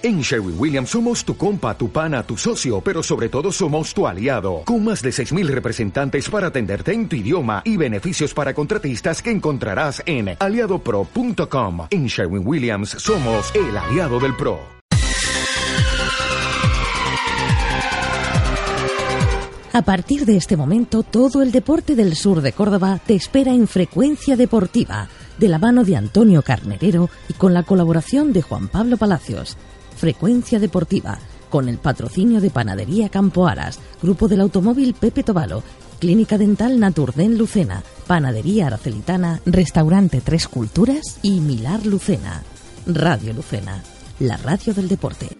En Sherwin Williams somos tu compa, tu pana, tu socio, pero sobre todo somos tu aliado, con más de 6.000 representantes para atenderte en tu idioma y beneficios para contratistas que encontrarás en aliadopro.com. En Sherwin Williams somos el aliado del PRO. A partir de este momento, todo el deporte del sur de Córdoba te espera en frecuencia deportiva, de la mano de Antonio Carnerero y con la colaboración de Juan Pablo Palacios. Frecuencia Deportiva, con el patrocinio de Panadería Campo Aras, Grupo del Automóvil Pepe Tobalo, Clínica Dental Naturden Lucena, Panadería Arcelitana, Restaurante Tres Culturas y Milar Lucena. Radio Lucena, la radio del deporte.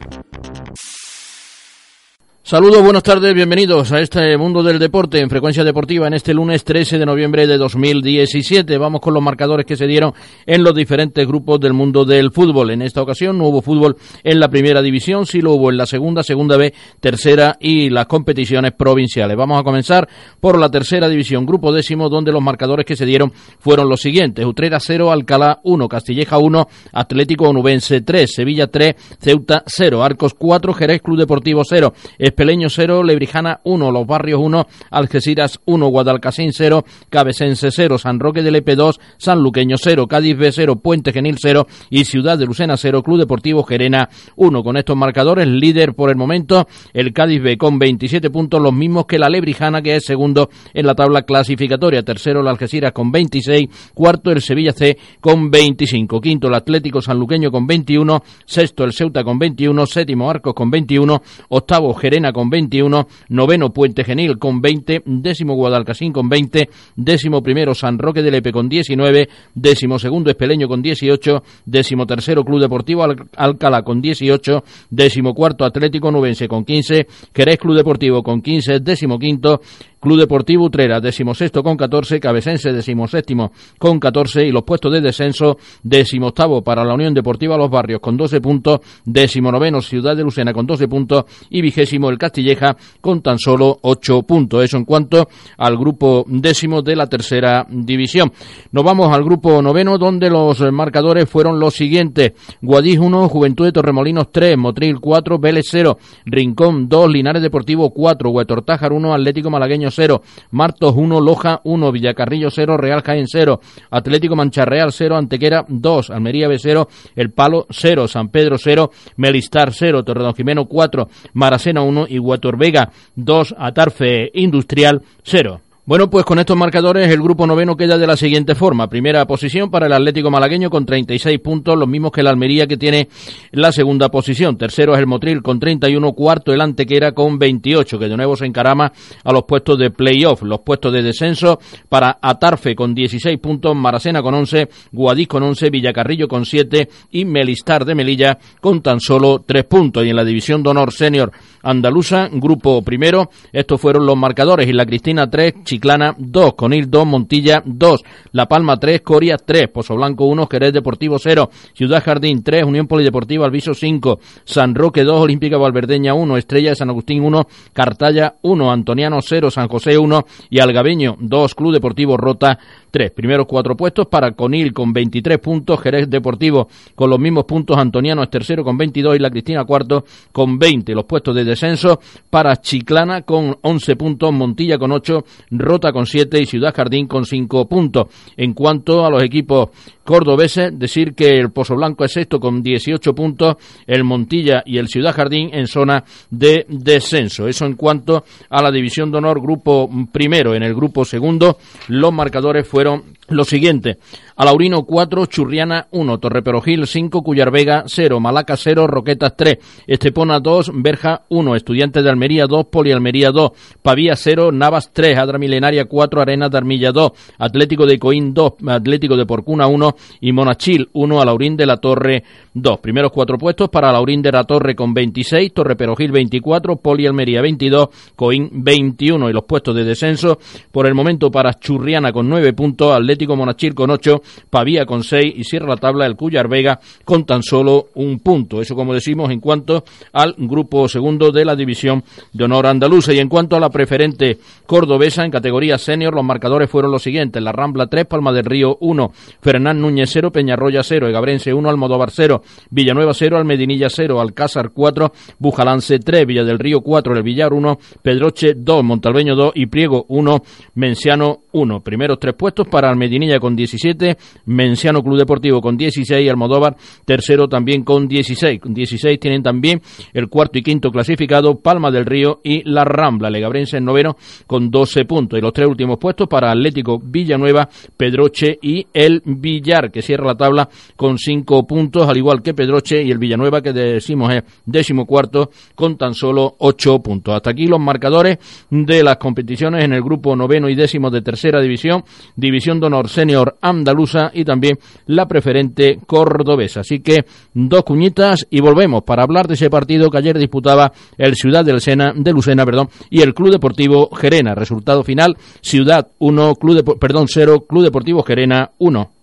Saludos, buenas tardes, bienvenidos a este mundo del deporte en frecuencia deportiva en este lunes 13 de noviembre de 2017. Vamos con los marcadores que se dieron en los diferentes grupos del mundo del fútbol. En esta ocasión no hubo fútbol en la primera división, sí lo hubo en la segunda, segunda B, tercera y las competiciones provinciales. Vamos a comenzar por la tercera división, grupo décimo, donde los marcadores que se dieron fueron los siguientes. Utrera 0, Alcalá 1, Castilleja 1, Atlético Onubense 3, Sevilla 3, Ceuta 0, Arcos 4, Jerez Club Deportivo 0, Peleño 0, Lebrijana 1, Los Barrios 1, Algeciras 1, Guadalcacín 0, Cabecense 0, San Roque del EP 2, San Luqueño 0, Cádiz B 0, Puente Genil 0 y Ciudad de Lucena 0, Club Deportivo Gerena 1. Con estos marcadores, líder por el momento, el Cádiz B con 27 puntos, los mismos que la Lebrijana, que es segundo en la tabla clasificatoria. Tercero, el Algeciras con 26, cuarto, el Sevilla C con 25, quinto, el Atlético Sanluqueño con 21, sexto, el Ceuta con 21, séptimo, Arcos con 21, octavo, Gerena con 21, noveno Puente Genil con 20, décimo Guadalcasín con 20, décimo primero San Roque de Lepe con 19, décimo segundo Espeleño con 18, décimo tercero Club Deportivo Alcalá con 18, décimo cuarto Atlético Nubense con 15, Jerez Club Deportivo con 15, décimo quinto Club Deportivo Utrera, decimosexto con 14, Cabecense, decimoséptimo con 14 y los puestos de descenso, decimoctavo para la Unión Deportiva Los Barrios con 12 puntos, decimonoveno Ciudad de Lucena con 12 puntos y vigésimo el Castilleja con tan solo 8 puntos. Eso en cuanto al grupo décimo de la tercera división. Nos vamos al grupo noveno donde los marcadores fueron los siguientes. Guadix 1, Juventud de Torremolinos 3, Motril 4, Vélez 0, Rincón 2, Linares Deportivo 4, Huetortájar 1, Atlético Malagueño 0, Martos 1, Loja 1, Villacarrillo 0, Real Jaén 0, Atlético Mancharreal 0, Antequera 2, Almería B 0, El Palo 0, San Pedro 0, Melistar 0, Torredón Jimeno 4, Maracena 1 y Huetor Vega 2, Atarfe Industrial 0. Bueno, pues con estos marcadores el grupo noveno queda de la siguiente forma. Primera posición para el Atlético Malagueño con 36 puntos, los mismos que el Almería que tiene la segunda posición. Tercero es el Motril con 31, cuarto el Antequera con 28, que de nuevo se encarama a los puestos de playoff. Los puestos de descenso para Atarfe con 16 puntos, Maracena con 11, Guadix con 11, Villacarrillo con 7 y Melistar de Melilla con tan solo 3 puntos. Y en la división de honor senior andaluza, grupo primero, estos fueron los marcadores y la Cristina 3, Chiclana 2, Conil 2, Montilla 2, La Palma 3, Coria 3, Pozo Blanco 1, Jerez Deportivo 0, Ciudad Jardín 3, Unión Polideportiva Alviso 5, San Roque 2, Olímpica Valverdeña 1, Estrella de San Agustín 1, Cartaya 1, Antoniano 0, San José 1 y Algabeño 2, Club Deportivo Rota 3. Primeros cuatro puestos para Conil con 23 puntos, Jerez Deportivo con los mismos puntos, Antoniano es tercero con 22 y la Cristina cuarto con 20. Los puestos de descenso para Chiclana con 11 puntos, Montilla con 8, Rota con 7 y Ciudad Jardín con 5 puntos. En cuanto a los equipos cordobeses, decir que el Pozo Blanco es sexto con 18 puntos, el Montilla y el Ciudad Jardín en zona de descenso. Eso en cuanto a la división de honor grupo primero. En el grupo segundo, los marcadores fueron los siguientes. Alaurino 4, Churriana 1, Torreperogil 5, Cuyar Vega 0, Malaca 0, Roquetas 3, Estepona 2, Berja 1, Estudiantes de Almería 2, Polialmería 2, Pavía 0, Navas 3, Adra Milenaria 4, Arenas de Armilla 2, Atlético de Coín 2, Atlético de Porcuna 1 y Monachil 1, Alaurín de la Torre 2. Primeros cuatro puestos para Alaurín de la Torre con 26, Torreperogil 24, Polialmería 22, Coín 21 y los puestos de descenso por el momento para Churriana con 9 puntos, Atlético Atlético Monachil con 8, Pavía con 6 y cierra la tabla el Cuyar Vega con tan solo un punto. Eso como decimos en cuanto al grupo segundo de la división de honor andaluza. Y en cuanto a la preferente cordobesa en categoría senior, los marcadores fueron los siguientes. La Rambla 3, Palma del Río 1, Fernán Núñez 0, Peñarroya 0, Egabrense 1, Almodóvar 0, Villanueva 0, Almedinilla 0, Alcázar 4, Bujalance 3, Villa del Río 4, El Villar 1, Pedroche 2, Montalbeño 2 y Priego 1, Menciano 1. Primeros tres puestos para Almedinilla con 17, Menciano Club Deportivo con 16 y Almodóvar tercero también con 16. Con 16 tienen también el cuarto y quinto clasificado Palma del Río y La Rambla. Legabrense en noveno con 12 puntos. Y los tres últimos puestos para Atlético Villanueva, Pedroche y el Villar, que cierra la tabla con 5 puntos, al igual que Pedroche y el Villanueva, que decimos es décimo cuarto, con tan solo 8 puntos. Hasta aquí los marcadores de las competiciones en el grupo noveno y décimo de tercera división, división de honor senior andaluza y también la preferente cordobesa. Así que dos cuñitas y volvemos para hablar de ese partido que ayer disputaba el Ciudad de Lucena, de Lucena perdón, y el Club Deportivo Gerena. Resultado final, Ciudad 1, Club de, perdón, 0, Club Deportivo Gerena 1.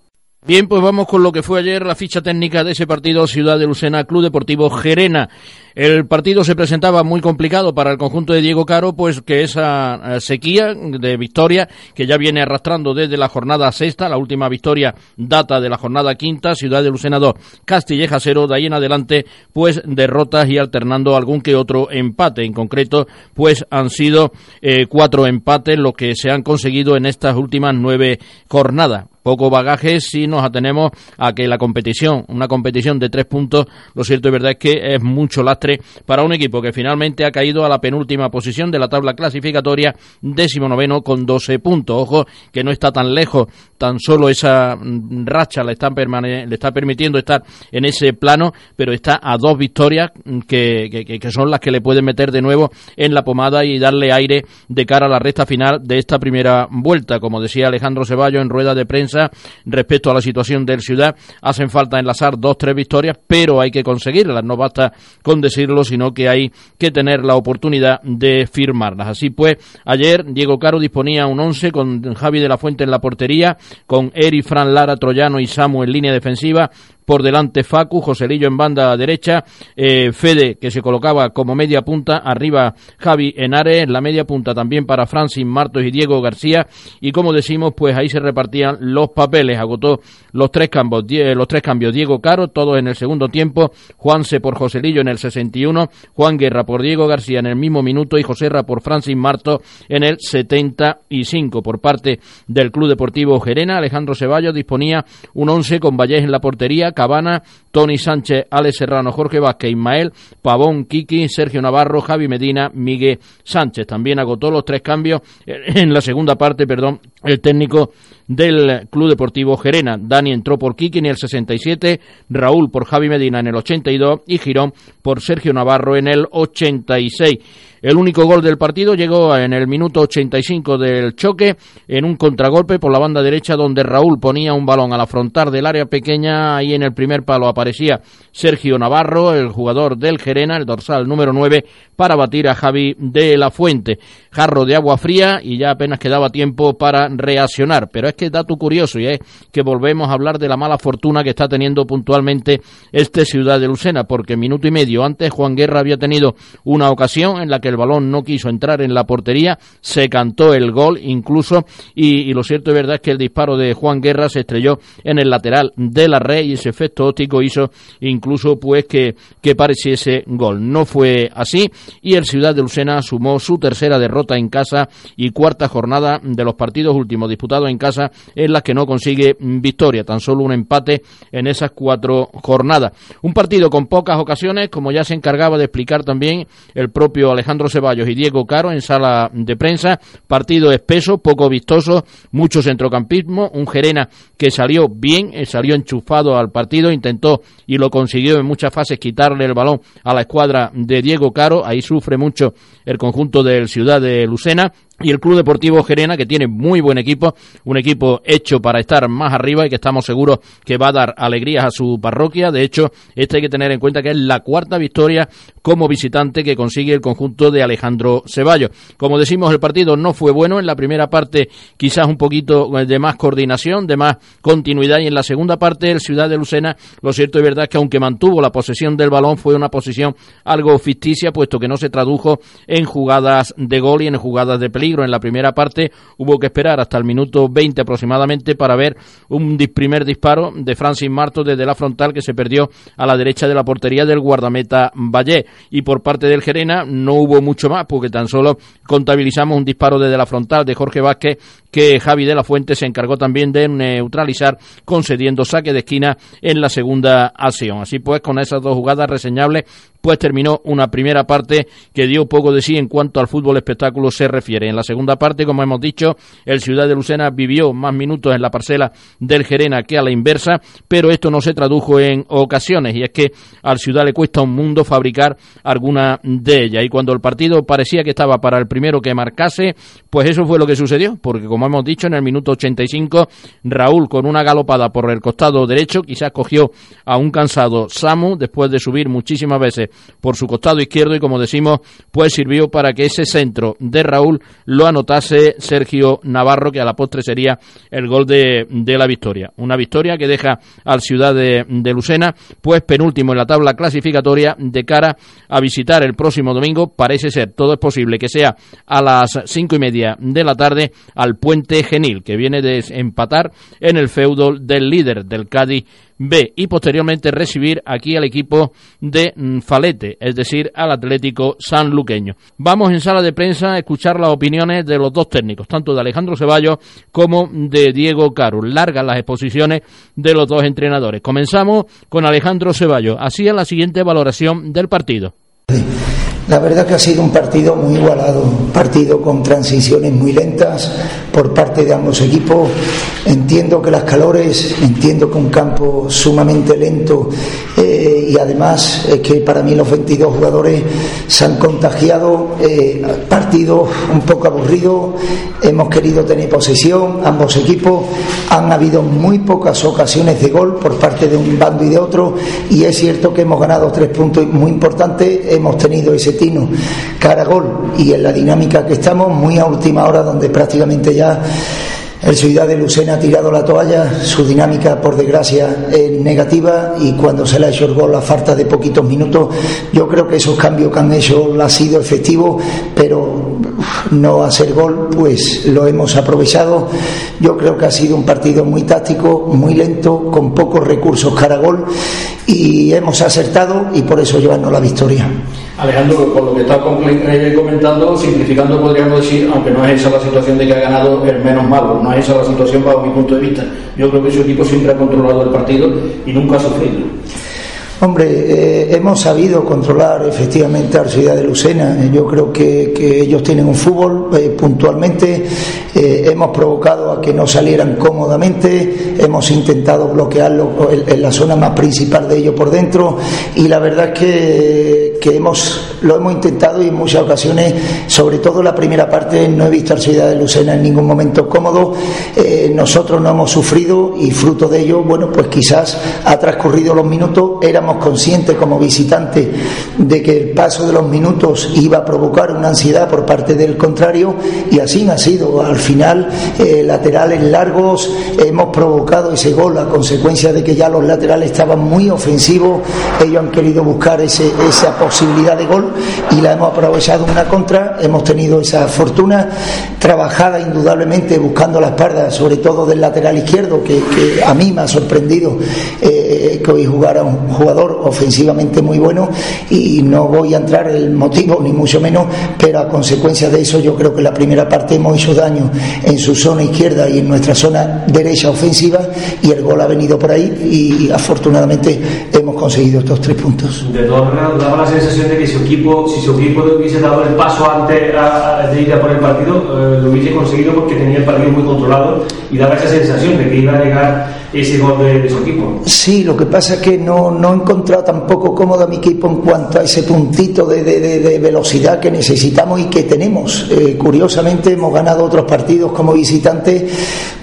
Bien, pues vamos con lo que fue ayer la ficha técnica de ese partido Ciudad de Lucena Club Deportivo Gerena. El partido se presentaba muy complicado para el conjunto de Diego Caro, pues que esa eh, sequía de victoria que ya viene arrastrando desde la jornada sexta, la última victoria data de la jornada quinta, Ciudad de Lucena 2, Castilleja 0, de ahí en adelante pues derrotas y alternando algún que otro empate. En concreto pues han sido eh, cuatro empates lo que se han conseguido en estas últimas nueve jornadas poco bagaje si nos atenemos a que la competición, una competición de tres puntos, lo cierto y verdad es que es mucho lastre para un equipo que finalmente ha caído a la penúltima posición de la tabla clasificatoria, décimo noveno con 12 puntos. Ojo que no está tan lejos, tan solo esa mm, racha le, está le está permitiendo estar en ese plano, pero está a dos victorias mm, que, que, que son las que le pueden meter de nuevo en la pomada y darle aire de cara a la recta final de esta primera vuelta. Como decía Alejandro Ceballos en rueda de prensa, respecto a la situación del Ciudad. Hacen falta enlazar dos, tres victorias, pero hay que conseguirlas. No basta con decirlo, sino que hay que tener la oportunidad de firmarlas. Así pues, ayer Diego Caro disponía un once con Javi de la Fuente en la portería, con Eri, Fran Lara, Troyano y Samu en línea defensiva, por delante Facu, Joselillo en banda derecha, eh, Fede que se colocaba como media punta, arriba Javi Henares, en la media punta también para Francis Martos y Diego García y como decimos pues ahí se repartían los papeles, agotó los tres cambios, los tres cambios. Diego Caro, todos en el segundo tiempo, Juanse por Joselillo en el 61, Juan Guerra por Diego García en el mismo minuto y Joserra por Francis Martos en el 75 por parte del Club Deportivo Gerena, Alejandro Ceballos disponía un once con Vallés en la portería, Cabana, Tony Sánchez, Alex Serrano, Jorge Vázquez, Ismael, Pavón, Kiki, Sergio Navarro, Javi Medina, Miguel Sánchez. También agotó los tres cambios en la segunda parte, perdón, el técnico del Club Deportivo Gerena. Dani entró por Kiki en el 67, Raúl por Javi Medina en el 82 y Girón por Sergio Navarro en el 86. El único gol del partido llegó en el minuto 85 del choque, en un contragolpe por la banda derecha donde Raúl ponía un balón al afrontar del área pequeña y en el primer palo aparecía Sergio Navarro, el jugador del Gerena, el dorsal número 9, para batir a Javi de la Fuente. Jarro de agua fría y ya apenas quedaba tiempo para reaccionar. Pero es que dato curioso y es que volvemos a hablar de la mala fortuna que está teniendo puntualmente este Ciudad de Lucena, porque minuto y medio antes Juan Guerra había tenido una ocasión en la que el balón no quiso entrar en la portería, se cantó el gol incluso y, lo cierto y verdad es que el disparo de Juan Guerra se estrelló en el lateral de la red y ese efecto óptico hizo incluso pues que, que pareciese gol. No fue así y el Ciudad de Lucena sumó su tercera derrota en casa y cuarta jornada de los partidos últimos disputados en casa en las que no consigue victoria, tan solo un empate en esas cuatro jornadas. Un partido con pocas ocasiones, como ya se encargaba de explicar también el propio Alejandro Ceballos y Diego Caro en sala de prensa. Partido espeso, poco vistoso, mucho centrocampismo. Un Gerena que salió bien, eh, salió enchufado al partido, intentó y lo consiguió en muchas fases quitarle el balón a la escuadra de Diego Caro. Ahí sufre mucho el conjunto del Ciudad de Lucena, y el Club Deportivo Gerena, que tiene muy buen equipo, un equipo hecho para estar más arriba y que estamos seguros que va a dar alegrías a su parroquia. De hecho, este hay que tener en cuenta que es la cuarta victoria como visitante que consigue el conjunto de Alejandro Ceballos. Como decimos, el partido no fue bueno. En la primera parte, quizás un poquito de más coordinación, de más continuidad. Y en la segunda parte, el Ciudad de Lucena, lo cierto y verdad es que aunque mantuvo la posesión del balón, fue una posesión algo ficticia, puesto que no se tradujo en jugadas de gol y en jugadas de peligro en la primera parte. Hubo que esperar hasta el minuto 20 aproximadamente para ver un primer disparo de Francis Marto desde la frontal que se perdió a la derecha de la portería del guardameta Valle. Y por parte del Gerena no hubo mucho más porque tan solo contabilizamos un disparo desde la frontal de Jorge Vázquez que Javi de la Fuente se encargó también de neutralizar concediendo saque de esquina en la segunda acción. Así pues, con esas dos jugadas reseñables, pues terminó una primera parte que dio poco de sí en cuanto al fútbol espectáculo se refiere. En la segunda parte, como hemos dicho, el Ciudad de Lucena vivió más minutos en la parcela del Gerena que a la inversa, pero esto no se tradujo en ocasiones y es que al Ciudad le cuesta un mundo fabricar alguna de ellas y cuando el partido parecía que estaba para el primero que marcase, pues eso fue lo que sucedió, porque como hemos dicho, en el minuto 85 Raúl con una galopada por el costado derecho, quizás cogió a un cansado Samu después de subir muchísimas veces por su costado izquierdo y como decimos, pues sirvió para que ese centro de Raúl lo anotase Sergio Navarro, que a la postre sería el gol de, la victoria. Una victoria que deja al Ciudad de, de Lucena, pues penúltimo en la tabla clasificatoria de cara a visitar el próximo domingo. Parece ser, todo es posible que sea a las cinco y media de la tarde al Puente Genil, que viene de empatar en el feudo del líder del Cádiz B y posteriormente recibir aquí al equipo de mm, Falete, es decir, al Atlético Sanluqueño. Vamos en sala de prensa a escuchar las opiniones de los dos técnicos, tanto de Alejandro Ceballos como de Diego Caro. Largas las exposiciones de los dos entrenadores. Comenzamos con Alejandro Ceballos. Es la siguiente valoración del partido. La verdad que ha sido un partido muy igualado, partido con transiciones muy lentas por parte de ambos equipos. Entiendo que las calores, entiendo que un campo sumamente lento eh, y además es que para mí los 22 jugadores se han contagiado. Eh, partido un poco aburrido, hemos querido tener posesión, ambos equipos. Han habido muy pocas ocasiones de gol por parte de un bando y de otro y es cierto que hemos ganado tres puntos muy importantes, hemos tenido ese tino cara gol y en la dinámica que estamos, muy a última hora, donde prácticamente ya el Ciudad de Lucena ha tirado la toalla, su dinámica por desgracia es negativa y cuando se le ha hecho el gol a falta de poquitos minutos, yo creo que esos cambios que han hecho ha sido efectivo, pero no hacer gol, pues lo hemos aprovechado. Yo creo que ha sido un partido muy táctico, muy lento, con pocos recursos cara gol y hemos acertado y por eso llevarnos la victoria. Alejandro, por lo que está comentando, simplificando podríamos decir, aunque no es esa la situación de que ha ganado el menos malo, no es esa la situación bajo mi punto de vista. Yo creo que su equipo siempre ha controlado el partido y nunca ha sufrido. Hombre, eh, hemos sabido controlar efectivamente a la ciudad de Lucena. Yo creo que, ellos tienen un fútbol eh, puntualmente. Eh, hemos provocado a que no salieran cómodamente. Hemos intentado bloquearlo en, la zona más principal de ellos por dentro. Y la verdad es que, que, hemos, lo hemos intentado y en muchas ocasiones, sobre todo la primera parte, no he visto a la ciudad de Lucena en ningún momento cómodo. nosotros no hemos sufrido y fruto de ello, bueno, pues quizás ha transcurrido los minutos. Éramos conscientes como visitantes de que el paso de los minutos iba a provocar una ansiedad por parte del contrario y así ha sido. Al final, eh, laterales largos, hemos provocado ese gol a consecuencia de que ya los laterales estaban muy ofensivos, ellos han querido buscar ese, esa posibilidad de gol y la hemos aprovechado una contra, hemos tenido esa fortuna trabajada indudablemente buscando la espalda, sobre todo del lateral izquierdo, que, a mí me ha sorprendido eh, que hoy jugara un jugador ofensivamente muy bueno y no voy a entrar en el motivo ni mucho menos, pero a consecuencia de eso yo creo que la primera parte hemos hecho daño en su zona izquierda y en nuestra zona derecha ofensiva y el gol ha venido por ahí y afortunadamente hemos hemos conseguido estos tres puntos. De todas maneras, daba la sensación de que si su equipo, si su equipo hubiese dado el paso antes de ir a por el partido, eh, lo hubiese conseguido porque tenía el partido muy controlado y daba esa sensación de que iba a llegar ese gol de, su equipo. Sí, lo que pasa es que no, no he encontrado tampoco cómodo a mi equipo en cuanto a ese puntito de, de, velocidad que necesitamos y que tenemos. Eh, curiosamente hemos ganado otros partidos como visitantes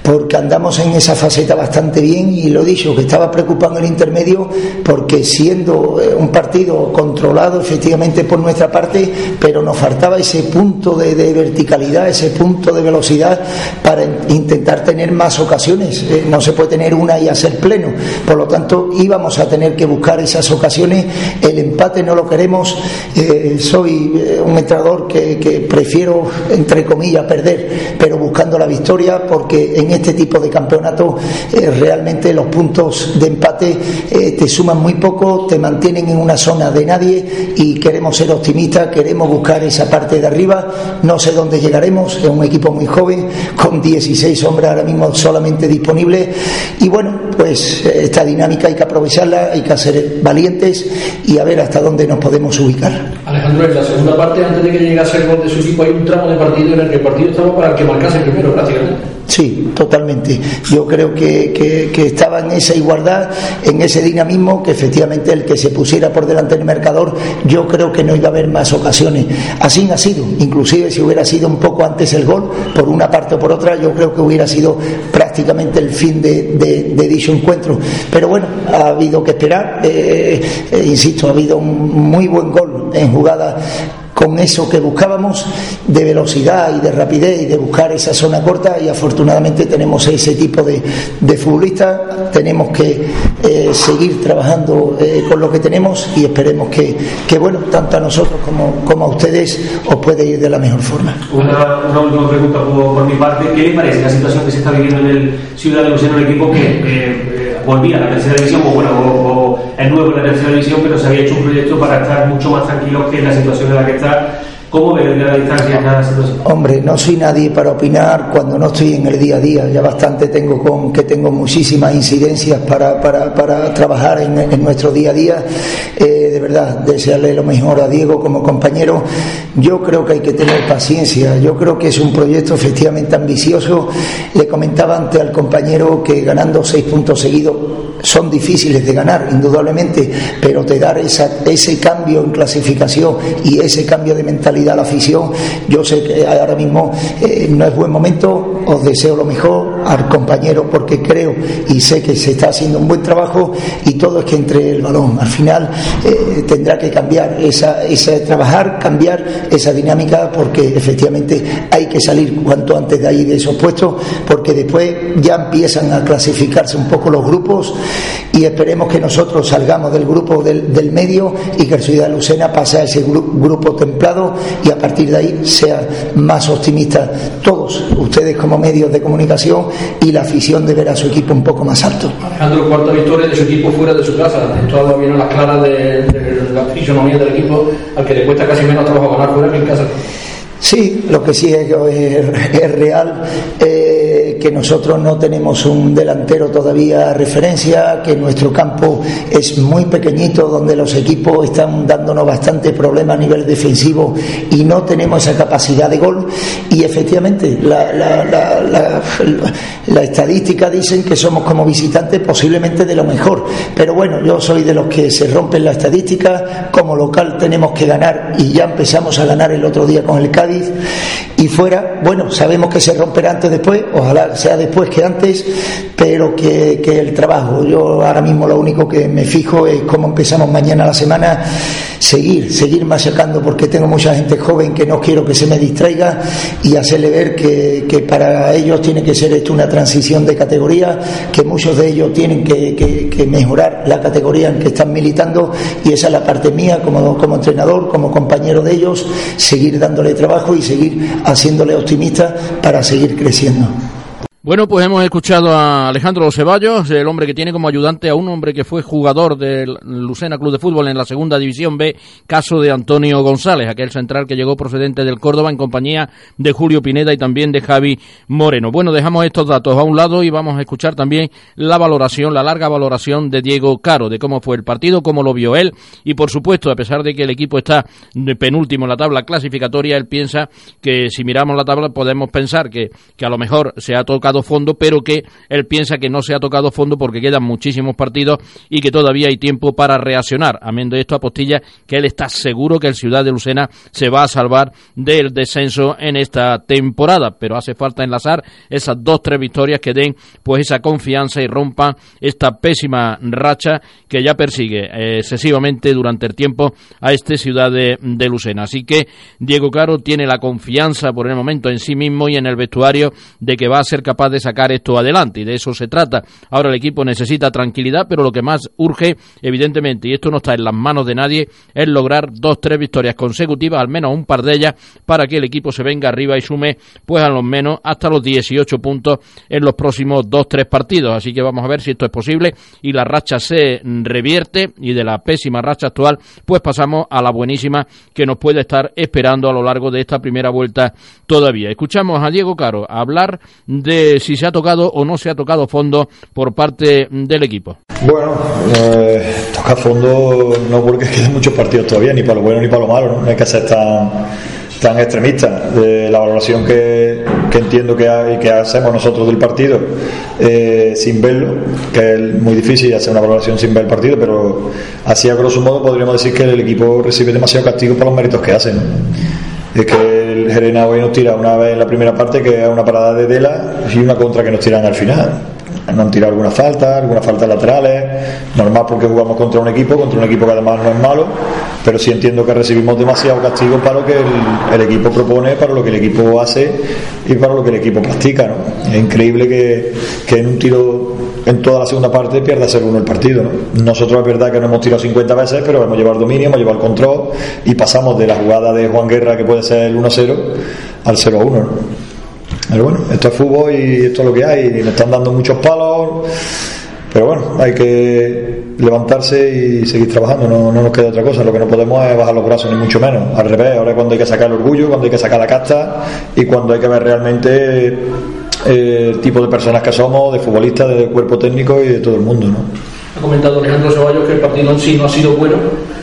porque andamos en esa faceta bastante bien y lo he dicho, que estaba preocupando el intermedio porque siendo eh, un partido controlado efectivamente por nuestra parte, pero nos faltaba ese punto de, verticalidad, ese punto de velocidad para intentar tener más ocasiones. Eh, no se puede tener una y hacer pleno. Por lo tanto, íbamos a tener que buscar esas ocasiones. El empate no lo queremos. Eh, soy un entrenador que, que prefiero, entre comillas, perder, pero buscando la victoria porque en este tipo de campeonato eh, realmente los puntos de empate eh, te suman muy poco, te mantienen en una zona de nadie y queremos ser optimistas, queremos buscar esa parte de arriba. No sé dónde llegaremos, es un equipo muy joven, con 16 hombres ahora mismo solamente disponibles. Y bueno, pues eh, esta dinámica hay que aprovecharla, hay que ser valientes y a ver hasta dónde nos podemos ubicar. Alejandro, la segunda parte, antes de que llegase el gol de su equipo, hay un tramo de partido en el que el partido estaba para que marcase primero prácticamente. Sí, totalmente. Yo creo que, que, estaba en esa igualdad, en ese dinamismo, que efectivamente el que se pusiera por delante del mercador, yo creo que no iba a haber más ocasiones. Así ha sido. Inclusive si hubiera sido un poco antes el gol, por una parte o por otra, yo creo que hubiera sido prácticamente el fin de, dicho encuentro. Pero bueno, ha habido que esperar. Eh, eh, insisto, ha habido un muy buen gol en jugada con eso que buscábamos de velocidad y de rapidez y de buscar esa zona corta y afortunadamente tenemos ese tipo de, de futbolistas, tenemos que eh, seguir trabajando eh, con lo que tenemos y esperemos que, que, bueno, tanto a nosotros como, como, a ustedes os puede ir de la mejor forma. Una, una última pregunta por, mi parte, ¿qué le parece la situación que se está viviendo en el Ciudad de Lucena, en un equipo que eh, volvía a la tercera división, o bueno, o, es nuevo en la tercera división, pero se había hecho un proyecto para estar mucho más tranquilo que la situación en la que está ¿Cómo ve la distancia esta situación? Hombre, no soy nadie para opinar cuando no estoy en el día a día. Ya bastante tengo con que tengo muchísimas incidencias para, para, para trabajar en, en, nuestro día a día. Eh, de verdad, desearle lo mejor a Diego como compañero. Yo creo que hay que tener paciencia. Yo creo que es un proyecto efectivamente ambicioso. Le comentaba antes al compañero que ganando seis puntos seguidos son difíciles de ganar, indudablemente, pero te dar esa, ese cambio en clasificación y ese cambio de mentalidad a la afición, yo sé que ahora mismo eh, no es buen momento, os deseo lo mejor al compañero porque creo y sé que se está haciendo un buen trabajo y todo es que entre el balón. Al final eh, tendrá que cambiar esa, esa, trabajar, cambiar esa dinámica porque efectivamente hay que salir cuanto antes de ahí de esos puestos porque después ya empiezan a clasificarse un poco los grupos y esperemos que nosotros salgamos del grupo del, del medio y que el Ciudad de Lucena pase a ese grupo templado y a partir de ahí sea más optimista todos, ustedes como medios de comunicación y la afición de ver a su equipo un poco más alto. Alejandro, cuarta victoria de su equipo fuera de su casa, todavía vieron las claras de, la fisonomía del equipo al que le cuesta casi menos trabajo ganar fuera que en casa. Sí, lo que sí es, es, real. Eh, que nosotros no tenemos un delantero todavía referencia, que nuestro campo es muy pequeñito, donde los equipos están dándonos bastante problema a nivel defensivo y no tenemos esa capacidad de gol. Y efectivamente, la, la, estadística dicen que somos como visitantes posiblemente de lo mejor. Pero bueno, yo soy de los que se rompen la estadística. Como local tenemos que ganar y ya empezamos a ganar el otro día con el Cádiz. Y fuera, bueno, sabemos que se romperá antes después, ojalá sea después que antes, pero que, que, el trabajo. Yo ahora mismo lo único que me fijo es cómo empezamos mañana la semana, seguir, seguir machacando, porque tengo mucha gente joven que no quiero que se me distraiga y hacerle ver que, que para ellos tiene que ser esto una transición de categoría, que muchos de ellos tienen que, que, mejorar la categoría en que están militando y esa es la parte mía como, como entrenador, como compañero de ellos, seguir dándole trabajo y seguir haciéndole optimista para seguir creciendo. Bueno, pues hemos escuchado a Alejandro Ceballos, el hombre que tiene como ayudante a un hombre que fue jugador del Lucena Club de Fútbol en la segunda división B, caso de Antonio González, aquel central que llegó procedente del Córdoba en compañía de Julio Pineda y también de Javi Moreno. Bueno, dejamos estos datos a un lado y vamos a escuchar también la valoración, la larga valoración de Diego Caro, de cómo fue el partido, cómo lo vio él y por supuesto, a pesar de que el equipo está penúltimo en la tabla clasificatoria, él piensa que si miramos la tabla podemos pensar que, que a lo mejor se ha tocado fondo, pero que él piensa que no se ha tocado fondo porque quedan muchísimos partidos y que todavía hay tiempo para reaccionar. Amén de esto, apostilla que él está seguro que el Ciudad de Lucena se va a salvar del descenso en esta temporada, pero hace falta enlazar esas dos, tres victorias que den pues esa confianza y rompan esta pésima racha que ya persigue eh, excesivamente durante el tiempo a este Ciudad de, de Lucena. Así que Diego Caro tiene la confianza por el momento en sí mismo y en el vestuario de que va a ser capaz de sacar esto adelante y de eso se trata. Ahora el equipo necesita tranquilidad, pero lo que más urge, evidentemente, y esto no está en las manos de nadie, es lograr dos, tres victorias consecutivas, al menos un par de ellas, para que el equipo se venga arriba y sume, pues a lo menos hasta los 18 puntos en los próximos dos, tres partidos. Así que vamos a ver si esto es posible y la racha se revierte y de la pésima racha actual, pues pasamos a la buenísima que nos puede estar esperando a lo largo de esta primera vuelta todavía. Escuchamos a Diego Caro hablar de si se ha tocado o no se ha tocado fondo por parte del equipo. Bueno, eh, toca fondo no porque quedan muchos partidos todavía, ni para lo bueno ni para lo malo, no, hay que ser tan, tan extremista. De la valoración que, entiendo que, que hacemos nosotros del partido eh, sin verlo, que es muy difícil hacer una valoración sin ver el partido, pero así a grosso modo podríamos decir que el equipo recibe demasiado castigo por los méritos que hacen es que el Gerena hoy nos tira una vez en la primera parte que es una parada de Dela y una contra que nos tiran al final no han tirado algunas faltas, algunas faltas laterales, normal porque jugamos contra un equipo, contra un equipo que además no es malo, pero sí entiendo que recibimos demasiado castigo para lo que el, equipo propone, para lo que el equipo hace y para lo que el equipo practica. Es increíble que, que, en un tiro en toda la segunda parte pierda ser uno el partido. Nosotros es verdad que no hemos tirado 50 veces, pero hemos llevado el dominio, hemos llevado el control y pasamos de la jugada de Juan Guerra, que puede ser el 1-0, al 0-1. Pero bueno, esto es fútbol y esto es lo que hay. Y me están dando muchos palos. Pero bueno, hay que levantarse y seguir trabajando, no, nos queda otra cosa. Lo que no podemos es bajar los brazos, ni mucho menos. Al revés, ahora es cuando hay que sacar el orgullo, cuando hay que sacar la casta y cuando hay que ver realmente eh, tipo de personas que somos, de futbolistas, de cuerpo técnico y de todo el mundo. ¿no? Ha comentado Alejandro Ceballos que el partido en sí no ha sido bueno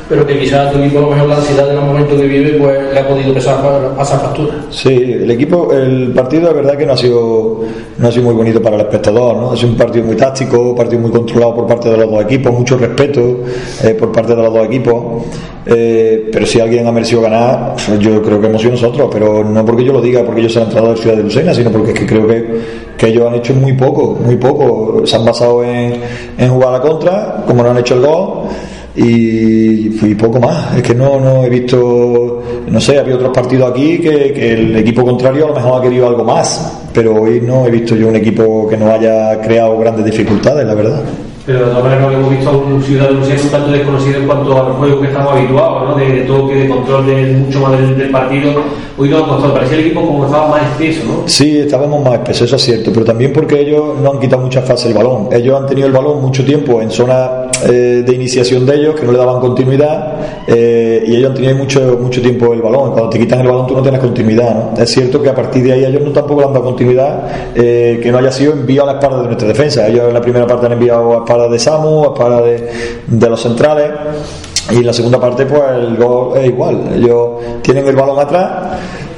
pero que quizás tu equipo mejor la ansiedad en el momento que vive pues le ha podido pasar, pasar factura. Sí, el equipo, el partido de verdad que no ha sido no ha sido muy bonito para el espectador, ¿no? Es un partido muy táctico, un partido muy controlado por parte de los dos equipos, mucho respeto eh, por parte de los dos equipos. Eh, pero si alguien ha merecido ganar, pues yo creo que hemos sido nosotros, pero no porque yo lo diga, porque ellos se han entrado de Ciudad de Lucena, sino porque es que creo que, que ellos han hecho muy poco, muy poco. Se han basado en, en jugar a la contra, como no han hecho el gol y fui poco más. Es que no, no he visto, no sé, había otros partidos aquí que, que, el equipo contrario a lo mejor ha querido algo más, pero hoy no he visto yo un equipo que no haya creado grandes dificultades, la verdad pero de todas maneras no habíamos visto a un ciudadano un tanto desconocido en cuanto al juego que estamos habituados, ¿no? de, toque, de control de mucho más del, partido. Hoy nos ha costado, parecía el equipo como estaba más espeso, ¿no? Sí, estábamos más espesos, eso es cierto, pero también porque ellos no han quitado muchas fases el balón. Ellos han tenido el balón mucho tiempo en zona eh, de iniciación de ellos, que no le daban continuidad, eh, y ellos han tenido mucho, mucho tiempo el balón. Cuando te quitan el balón tú no tienes continuidad, ¿no? Es cierto que a partir de ahí ellos no tampoco le han dado continuidad, eh, que no haya sido enviado a la espalda de nuestra defensa. Ellos en la primera parte han enviado a espalda de Samu, para de, de los centrales. Y la segunda parte, pues el gol es igual. Ellos tienen el balón atrás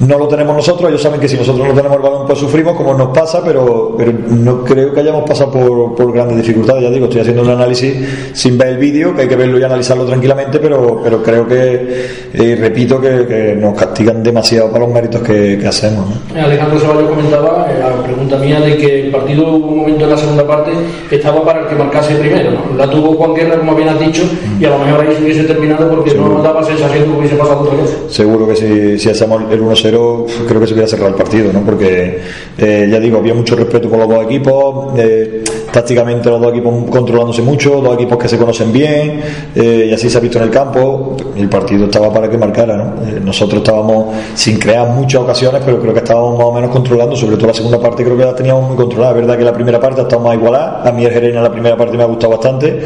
no lo tenemos nosotros, ellos saben que si nosotros no tenemos el balón pues sufrimos como nos pasa, pero, pero no creo que hayamos pasado por, por, grandes dificultades, ya digo, estoy haciendo un análisis sin ver el vídeo, que hay que verlo y analizarlo tranquilamente, pero, pero creo que, eh, repito, que, nos castigan demasiado para los méritos que, hacemos. Alejandro Ceballos comentaba, eh, la pregunta mía, de que el partido hubo un momento en la segunda parte que estaba para el que marcase primero, ¿no? La tuvo Juan Guerra, como bien has dicho, y a lo mejor ahí se hubiese terminado porque no nos daba sensación de que hubiese pasado otra cosa. Seguro que si, si hacemos el 1-0 pero creo que se hubiera cerrado el partido, ¿no? Porque, eh, ya digo, había mucho respeto con los dos equipos, eh, tácticamente los dos equipos controlándose mucho, dos equipos que se conocen bien, eh, y así se ha visto en el campo. El partido estaba para que marcara, ¿no? Nosotros estábamos sin crear muchas ocasiones, pero creo que estábamos más o menos controlando, sobre todo la segunda parte creo que la teníamos muy controlada. Es verdad que la primera parte ha estado más igualada, a mí el Gerena la primera parte me ha gustado bastante,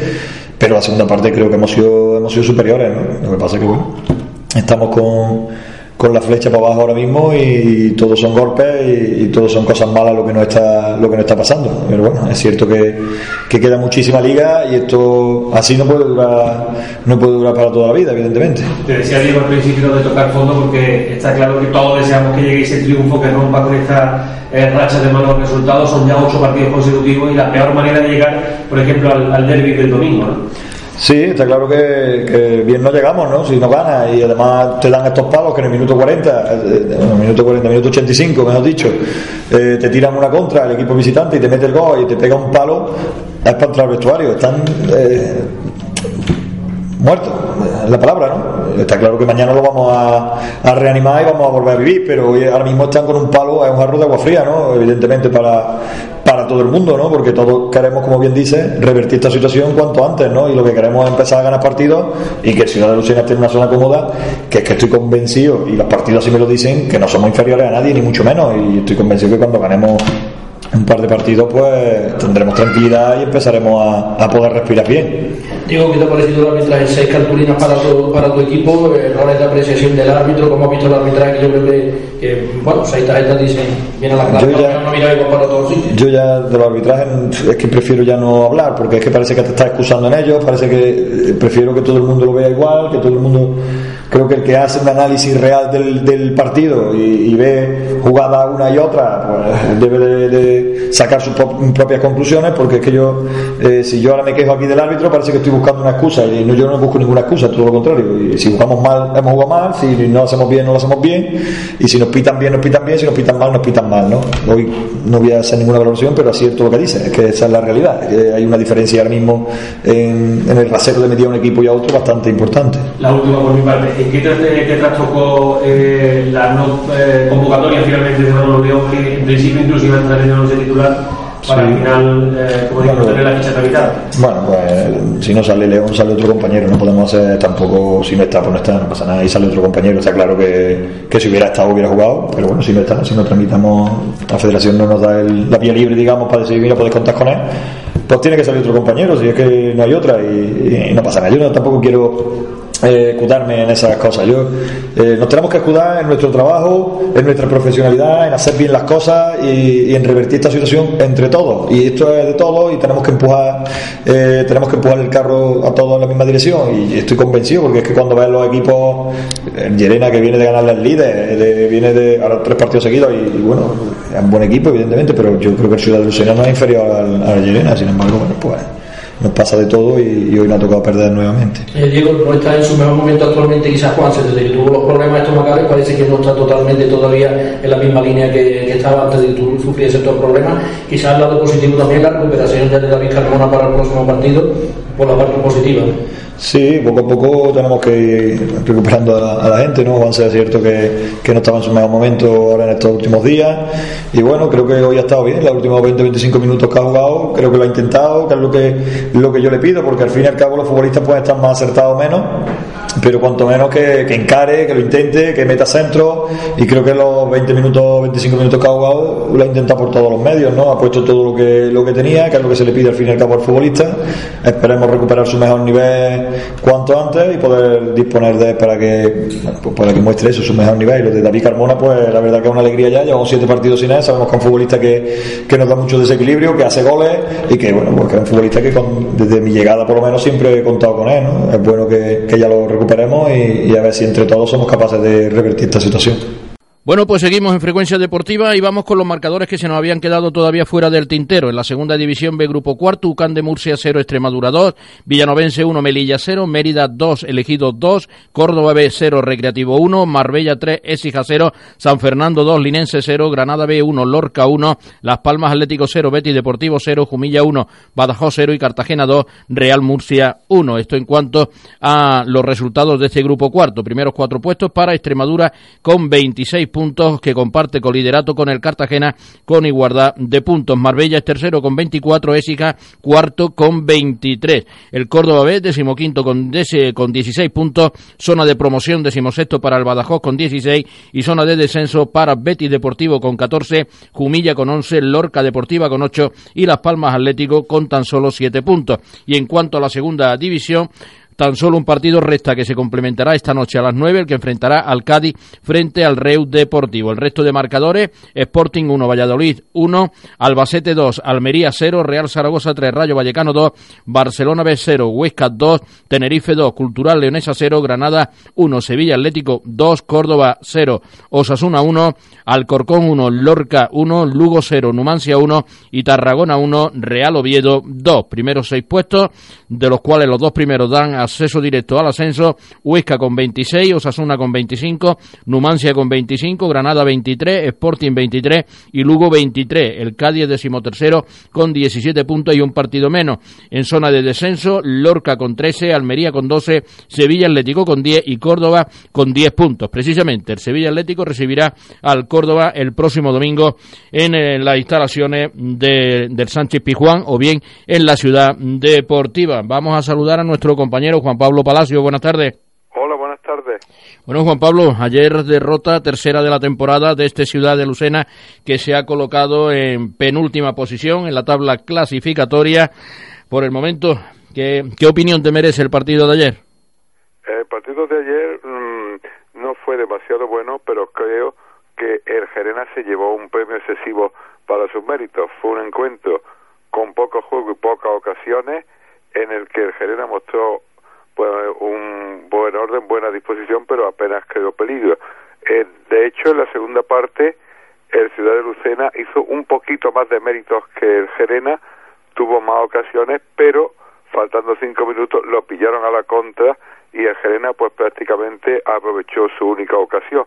pero la segunda parte creo que hemos sido, hemos sido superiores, ¿no? Lo que pasa es que estamos con con la flecha para abajo ahora mismo y, todos son golpes y, todos son cosas malas lo que no está lo que no está pasando. Pero bueno es cierto que, que, queda muchísima liga y esto así no puede durar no puede durar para toda la vida evidentemente. Te decía Diego al principio de tocar fondo porque está claro que todos deseamos que llegue ese triunfo que rompa con esta eh, racha de malos resultados. Son ya ocho partidos consecutivos y la peor manera de llegar por ejemplo al, al derby del domingo. Sí, está claro que, bien no llegamos, ¿no? Si no ganas y además te dan estos palos que en el minuto 40, en el minuto 40, minuto 85, mejor dicho, eh, te tiran una contra el equipo visitante y te mete el gol y te pega un palo, es para entrar al vestuario. Están eh, muertos, la palabra, ¿no? Está claro que mañana lo vamos a, reanimar y vamos a volver a vivir, pero ahora mismo están con un palo, es un jarro de agua fría, ¿no? Evidentemente para, para todo el mundo, ¿no? Porque todos queremos, como bien dice, revertir esta situación cuanto antes, ¿no? Y lo que queremos es empezar a ganar partidos y que el Ciudad de Lucena en una zona cómoda, que es que estoy convencido, y los partidos así me lo dicen, que no somos inferiores a nadie, ni mucho menos, y estoy convencido que cuando ganemos un par de partidos, pues tendremos tranquilidad y empezaremos a, a poder respirar bien. Digo, ¿qué te ha parecido el arbitraje? Seis cartulinas para tu, para tu equipo, errores de apreciación del árbitro, ¿cómo has visto el arbitraje? Yo creo que, bueno, seis tarjetas dicen, viene a la clase, yo ya, no para todos Yo ya de los arbitrajes es que prefiero ya no hablar, porque es que parece que te estás excusando en ellos, parece que eh, prefiero que todo el mundo lo vea igual, que todo el mundo creo que el que hace un análisis real del, del partido y, ve jugada una y otra, pues debe de, sacar sus propias conclusiones, porque es que yo, eh, si yo ahora me quejo aquí del árbitro, parece que estoy buscando una excusa, y no, yo no busco ninguna excusa, todo lo contrario. Y si jugamos mal, hemos jugado mal, si no hacemos bien, no lo hacemos bien, y si nos pitan bien, nos pitan bien, si nos pitan mal, nos pitan mal, ¿no? Hoy no voy a hacer ninguna valoración, pero acierto lo que dice, es que esa es la realidad, que hay una diferencia ahora mismo en, en el rasero de medir a un equipo y a otro bastante importante. La última por mi parte ¿En qué, te, trastocó eh, la no, eh, convocatoria finalmente de Manolo León, que en principio incluso iba a entrar en el 11 titular? Para al final, eh, como digo, tener la ficha tramitada. Bueno, pues si no sale León, sale otro compañero. No podemos hacer tampoco, si no está, pues no está, no pasa nada. Y sale otro compañero. Está claro que, que si hubiera estado, hubiera jugado. Pero bueno, si no está, si no tramitamos, la federación no nos da el, la vía libre, digamos, para decir, mira, podéis contar con él. Pues tiene que salir otro compañero, si es que no hay otra. Y, y no pasa nada. Yo no, tampoco quiero eh, escudarme en esas cosas. Yo, eh, nos tenemos que escudar en nuestro trabajo, en nuestra profesionalidad, en hacer bien las cosas y, en revertir esta situación entre todos. Y esto es de todos y tenemos que empujar, eh, tenemos que empujar el carro a todos en la misma dirección. Y estoy convencido porque es que cuando ves los equipos, Yerena que viene de ganarle al líder, viene de ahora tres partidos seguidos y, bueno, es un buen equipo evidentemente, pero yo creo que el Ciudad de Lucena no es inferior al, a la sin embargo, bueno, pues nos pasa de todo y, hoy nos ha tocado perder nuevamente. Eh, Diego no está en su mejor momento actualmente, quizás Juan, desde que tuvo los problemas estomacales, parece que no está totalmente todavía en la misma línea que, estaba antes de que tú sufriese estos problemas. Quizás al lado positivo también la recuperación de David Carmona para el próximo partido, por la parte positiva. Sí, poco a poco tenemos que ir recuperando a la, gente, ¿no? Juan, es cierto que, que, no estaba en su mejor momento ahora en estos últimos días. Y bueno, creo que hoy ha estado bien, los últimos 20-25 minutos que ha jugado, creo que lo ha intentado, que es lo que, lo que yo le pido, porque al fin y al cabo los futbolistas pueden estar más acertados o menos pero cuanto menos que, que, encare, que lo intente, que meta centro y creo que los 20 minutos, 25 minutos que ha jugado lo ha intentado por todos los medios, ¿no? Ha puesto todo lo que, lo que tenía, que es lo que se le pide al fin y al cabo al futbolista. Esperemos recuperar su mejor nivel cuanto antes y poder disponer de para que pues para que muestre eso, su mejor nivel. Y lo de David Carmona, pues la verdad que es una alegría ya, llevamos siete partidos sin él, sabemos que es un futbolista que, que nos da mucho desequilibrio, que hace goles y que bueno, pues que es un futbolista que desde mi llegada por lo menos siempre he contado con él, ¿no? Es bueno que, que ya lo recupere y a ver si entre todos somos capaces de revertir esta situación. Bueno, pues seguimos en frecuencia deportiva y vamos con los marcadores que se nos habían quedado todavía fuera del tintero. En la segunda división B, Grupo Cuarto, Ucán de Murcia 0, Extremadura 2, Villanovense 1, Melilla 0, Mérida 2, Elegido 2, Córdoba B 0, Recreativo 1, Marbella 3, Écija 0, San Fernando 2, Linense 0, Granada B 1, Lorca 1, Las Palmas Atlético 0, Betis Deportivo 0, Jumilla 1, Badajoz 0 y Cartagena 2, Real Murcia 1. Esto en cuanto a los resultados de este Grupo Cuarto. Primeros cuatro puestos para Extremadura con 26 puntos que comparte con liderato con el Cartagena con igualdad de puntos. Marbella es tercero con 24, Ésica cuarto con 23. El Córdoba B, decimoquinto con, con 16 puntos, zona de promoción decimosexto para el Badajoz con 16 y zona de descenso para Betis Deportivo con 14, Jumilla con 11, Lorca Deportiva con 8 y Las Palmas Atlético con tan solo 7 puntos. Y en cuanto a la segunda división, Tan solo un partido resta que se complementará esta noche a las 9, el que enfrentará al Cádiz frente al Reus Deportivo. El resto de marcadores, Sporting 1, Valladolid 1, Albacete 2, Almería 0, Real Zaragoza 3, Rayo Vallecano 2, Barcelona B 0, Huesca 2, Tenerife 2, Cultural Leonesa 0, Granada 1, Sevilla Atlético 2, Córdoba 0, Osasuna 1, Alcorcón 1, Lorca 1, Lugo 0, Numancia 1 y Tarragona 1, Real Oviedo 2. Primeros seis puestos, de los cuales los dos primeros dan a acceso directo al ascenso, Huesca con 26, Osasuna con 25, Numancia con 25, Granada 23, Sporting 23 y Lugo 23. El Cádiz decimotercero con 17 puntos y un partido menos. En zona de descenso, Lorca con 13, Almería con 12, Sevilla Atlético con 10 y Córdoba con 10 puntos. Precisamente, el Sevilla Atlético recibirá al Córdoba el próximo domingo en eh, las instalaciones del Sánchez Pijuán o bien en la ciudad deportiva. Vamos a saludar a nuestro compañero Juan Pablo Palacio. Buenas tardes. Hola, buenas tardes. Bueno, Juan Pablo, ayer derrota tercera de la temporada de este Ciudad de Lucena que se ha colocado en penúltima posición en la tabla clasificatoria. Por el momento, ¿qué, qué opinión te merece el partido de ayer? El partido de ayer mm, no fue demasiado bueno, pero creo que el Gerena se llevó un premio excesivo para sus méritos. Fue un encuentro con poco juego y pocas ocasiones en el que el Gerena mostró pues, un buen orden, buena disposición, pero apenas creó peligro. Eh, de hecho, en la segunda parte, el Ciudad de Lucena hizo un poquito más de méritos que el Gerena, tuvo más ocasiones, pero faltando cinco minutos lo pillaron a la contra y el Gerena pues prácticamente aprovechó su única ocasión.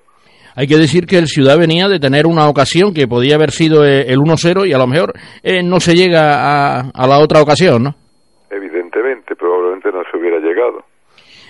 Hay que decir que el Ciudad venía de tener una ocasión que podía haber sido eh, el 1-0 y a lo mejor eh, no se llega a, a la otra ocasión, ¿no? Llegado.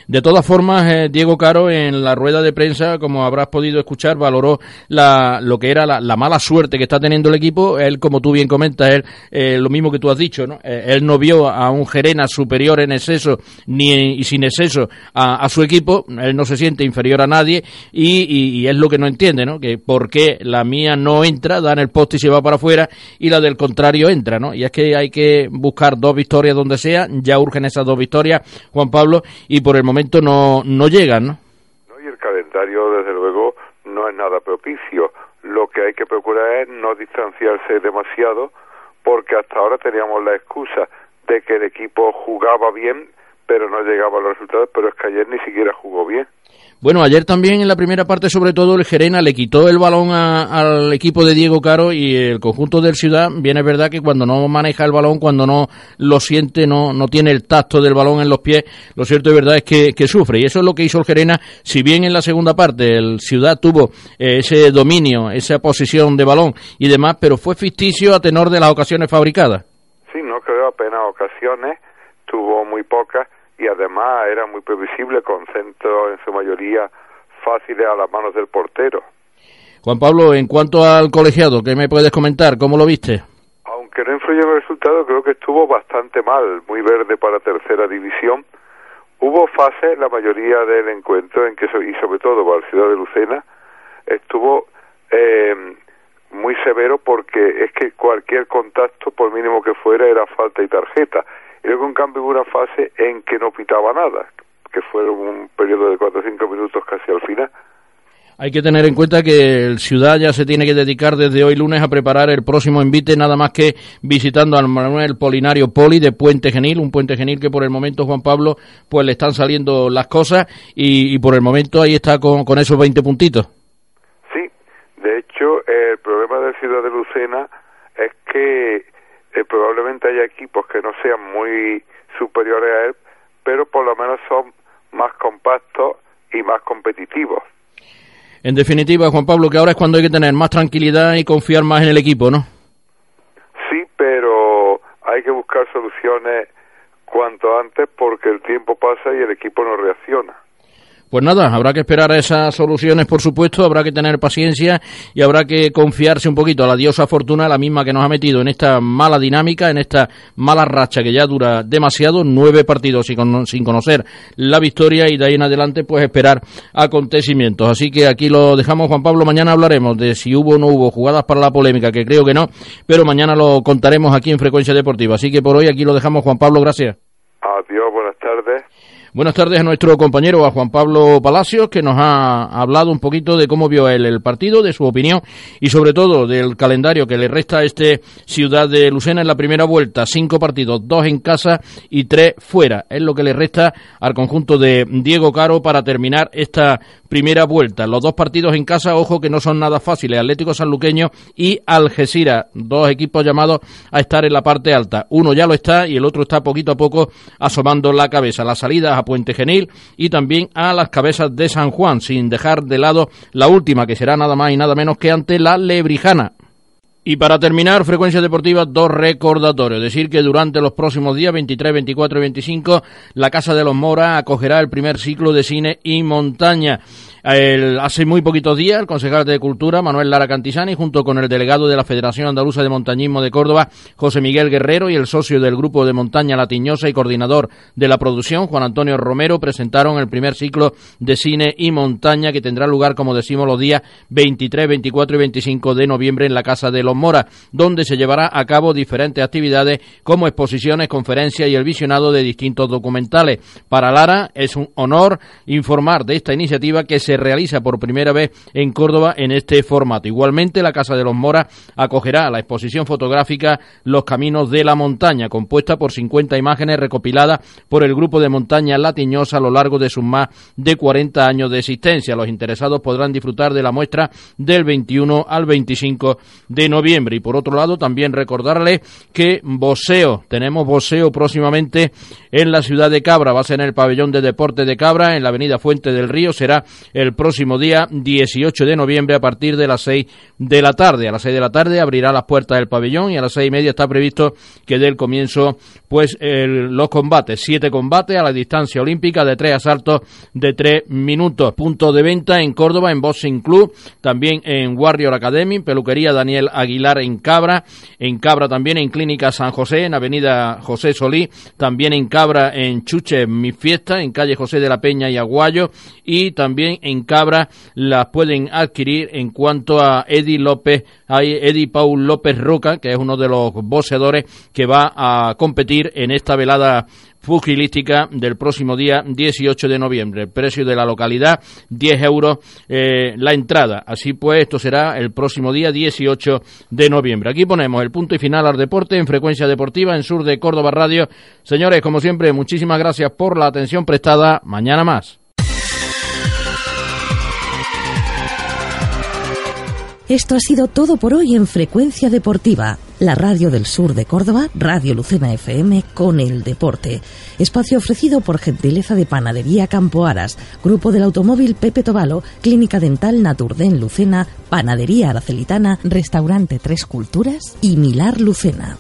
De todas formas, eh, Diego Caro en la rueda de prensa, como habrás podido escuchar, valoró la, lo que era la, mala suerte que está teniendo el equipo. Él, como tú bien comentas, él, eh, lo mismo que tú has dicho, ¿no? Eh, él no vio a un Gerena superior en exceso ni y sin exceso a, su equipo. Él no se siente inferior a nadie y, es lo que no entiende, ¿no? Que por qué la mía no entra, da en el poste y se va para afuera y la del contrario entra, ¿no? Y es que hay que buscar dos victorias donde sea. Ya urgen esas dos victorias, Juan Pablo, y por el momento no, no llegan, ¿no? Y el calendario, desde luego, no es nada propicio. Lo que hay que procurar es no distanciarse demasiado, porque hasta ahora teníamos la excusa de que el equipo jugaba bien, pero no llegaba a los resultados, pero es que ayer ni siquiera jugó bien. Bueno, ayer también en la primera parte, sobre todo, el Gerena le quitó el balón al equipo de Diego Caro y el conjunto del Ciudad, bien es verdad que cuando no maneja el balón, cuando no lo siente, no, no tiene el tacto del balón en los pies, lo cierto y verdad es que, sufre. Y eso es lo que hizo el Gerena, si bien en la segunda parte el Ciudad tuvo eh, ese dominio, esa posición de balón y demás, pero fue ficticio a tenor de las ocasiones fabricadas. Sí, no creo apenas ocasiones, tuvo muy pocas y además era muy previsible con centros en su mayoría fáciles a las manos del portero. Juan Pablo, en cuanto al colegiado, ¿qué me puedes comentar? ¿Cómo lo viste? Aunque no influyó en el resultado, creo que estuvo bastante mal, muy verde para tercera división. Hubo fases, la mayoría del encuentro, en que, y sobre todo para la ciudad de Lucena, estuvo eh, muy severo porque es que cualquier contacto, por mínimo que fuera, era falta y tarjeta y luego en cambio hubo una fase en que no pitaba nada, que fue un periodo de 4 o 5 minutos casi al final. Hay que tener en cuenta que el Ciudad ya se tiene que dedicar desde hoy lunes a preparar el próximo envite, nada más que visitando al Manuel Polinario Poli de Puente Genil, un Puente Genil que por el momento, Juan Pablo, pues le están saliendo las cosas y, por el momento ahí está con, con esos 20 puntitos. Sí, de hecho, el problema del Ciudad de Lucena es que eh, probablemente haya equipos que no sean muy superiores a él, pero por lo menos son más compactos y más competitivos. En definitiva, Juan Pablo, que ahora es cuando hay que tener más tranquilidad y confiar más en el equipo, ¿no? Sí, pero hay que buscar soluciones cuanto antes porque el tiempo pasa y el equipo no reacciona. Pues nada, habrá que esperar a esas soluciones, por supuesto, habrá que tener paciencia y habrá que confiarse un poquito a la diosa fortuna, la misma que nos ha metido en esta mala dinámica, en esta mala racha que ya dura demasiado, nueve partidos sin conocer la victoria y de ahí en adelante pues esperar acontecimientos. Así que aquí lo dejamos, Juan Pablo, mañana hablaremos de si hubo o no hubo jugadas para la polémica, que creo que no, pero mañana lo contaremos aquí en Frecuencia Deportiva. Así que por hoy aquí lo dejamos, Juan Pablo, gracias. Adiós. Buenas tardes a nuestro compañero, a Juan Pablo Palacios, que nos ha hablado un poquito de cómo vio él el partido, de su opinión y sobre todo del calendario que le resta a este Ciudad de Lucena en la primera vuelta. Cinco partidos, dos en casa y tres fuera. Es lo que le resta al conjunto de Diego Caro para terminar esta primera vuelta. Los dos partidos en casa, ojo que no son nada fáciles. Atlético Sanluqueño y Algeciras, dos equipos llamados a estar en la parte alta. Uno ya lo está y el otro está poquito a poco asomando la cabeza. La salida a Puente Genil y también a las cabezas de San Juan, sin dejar de lado la última, que será nada más y nada menos que ante la Lebrijana. Y para terminar, Frecuencia Deportiva, dos recordatorios. Decir que durante los próximos días, 23, 24 y 25, la Casa de los Mora acogerá el primer ciclo de cine y montaña hace muy poquitos días, el concejal de Cultura, Manuel Lara Cantisani, junto con el delegado de la Federación Andaluza de Montañismo de Córdoba, José Miguel Guerrero, y el socio del Grupo de Montaña Latiñosa y coordinador de la producción, Juan Antonio Romero, presentaron el primer ciclo de cine y montaña que tendrá lugar, como decimos, los días 23, 24 y 25 de noviembre en la Casa de los Mora, donde se llevará a cabo diferentes actividades como exposiciones, conferencias y el visionado de distintos documentales. Para Lara es un honor informar de esta iniciativa que se se realiza por primera vez en Córdoba en este formato. Igualmente, la Casa de los Moras acogerá la exposición fotográfica Los Caminos de la Montaña, compuesta por 50 imágenes recopiladas por el grupo de montaña Latiñosa a lo largo de sus más de 40 años de existencia. Los interesados podrán disfrutar de la muestra del 21 al 25 de noviembre. Y por otro lado, también recordarles que Boseo, tenemos Boseo próximamente en la ciudad de Cabra, va a ser en el pabellón de deporte de Cabra, en la avenida Fuente del Río, será próximo día 18 de noviembre a partir de las 6 de la tarde. A las 6 de la tarde abrirá las puertas del pabellón y a las seis y media está previsto que dé el comienzo pues los combates. Siete combates a la distancia olímpica de tres asaltos de tres minutos. Punto de venta en Córdoba, en Boxing Club, también en Warrior Academy, peluquería Daniel Aguilar en Cabra, en Cabra también en Clínica San José, en Avenida José Solí, también en Cabra en Chuche Mi Fiesta, en calle José de la Peña y Aguayo, y también en Cabra las pueden adquirir en cuanto a Eddie López, hay Eddie Paul López Roca, que es uno de los boxeadores que va a competir en esta velada pugilística del próximo día 18 de noviembre. El precio de la localidad, 10 euros eh, la entrada. Así pues, esto será el próximo día 18 de noviembre. Aquí ponemos el punto y final al deporte en frecuencia deportiva en Sur de Córdoba Radio. Señores, como siempre, muchísimas gracias por la atención prestada. Mañana más. Esto ha sido todo por hoy en Frecuencia Deportiva, la radio del sur de Córdoba, Radio Lucena FM con el deporte. Espacio ofrecido por gentileza de Panadería Campo Aras, Grupo del Automóvil Pepe Tobalo, Clínica Dental Naturden Lucena, Panadería Aracelitana, Restaurante Tres Culturas y Milar Lucena.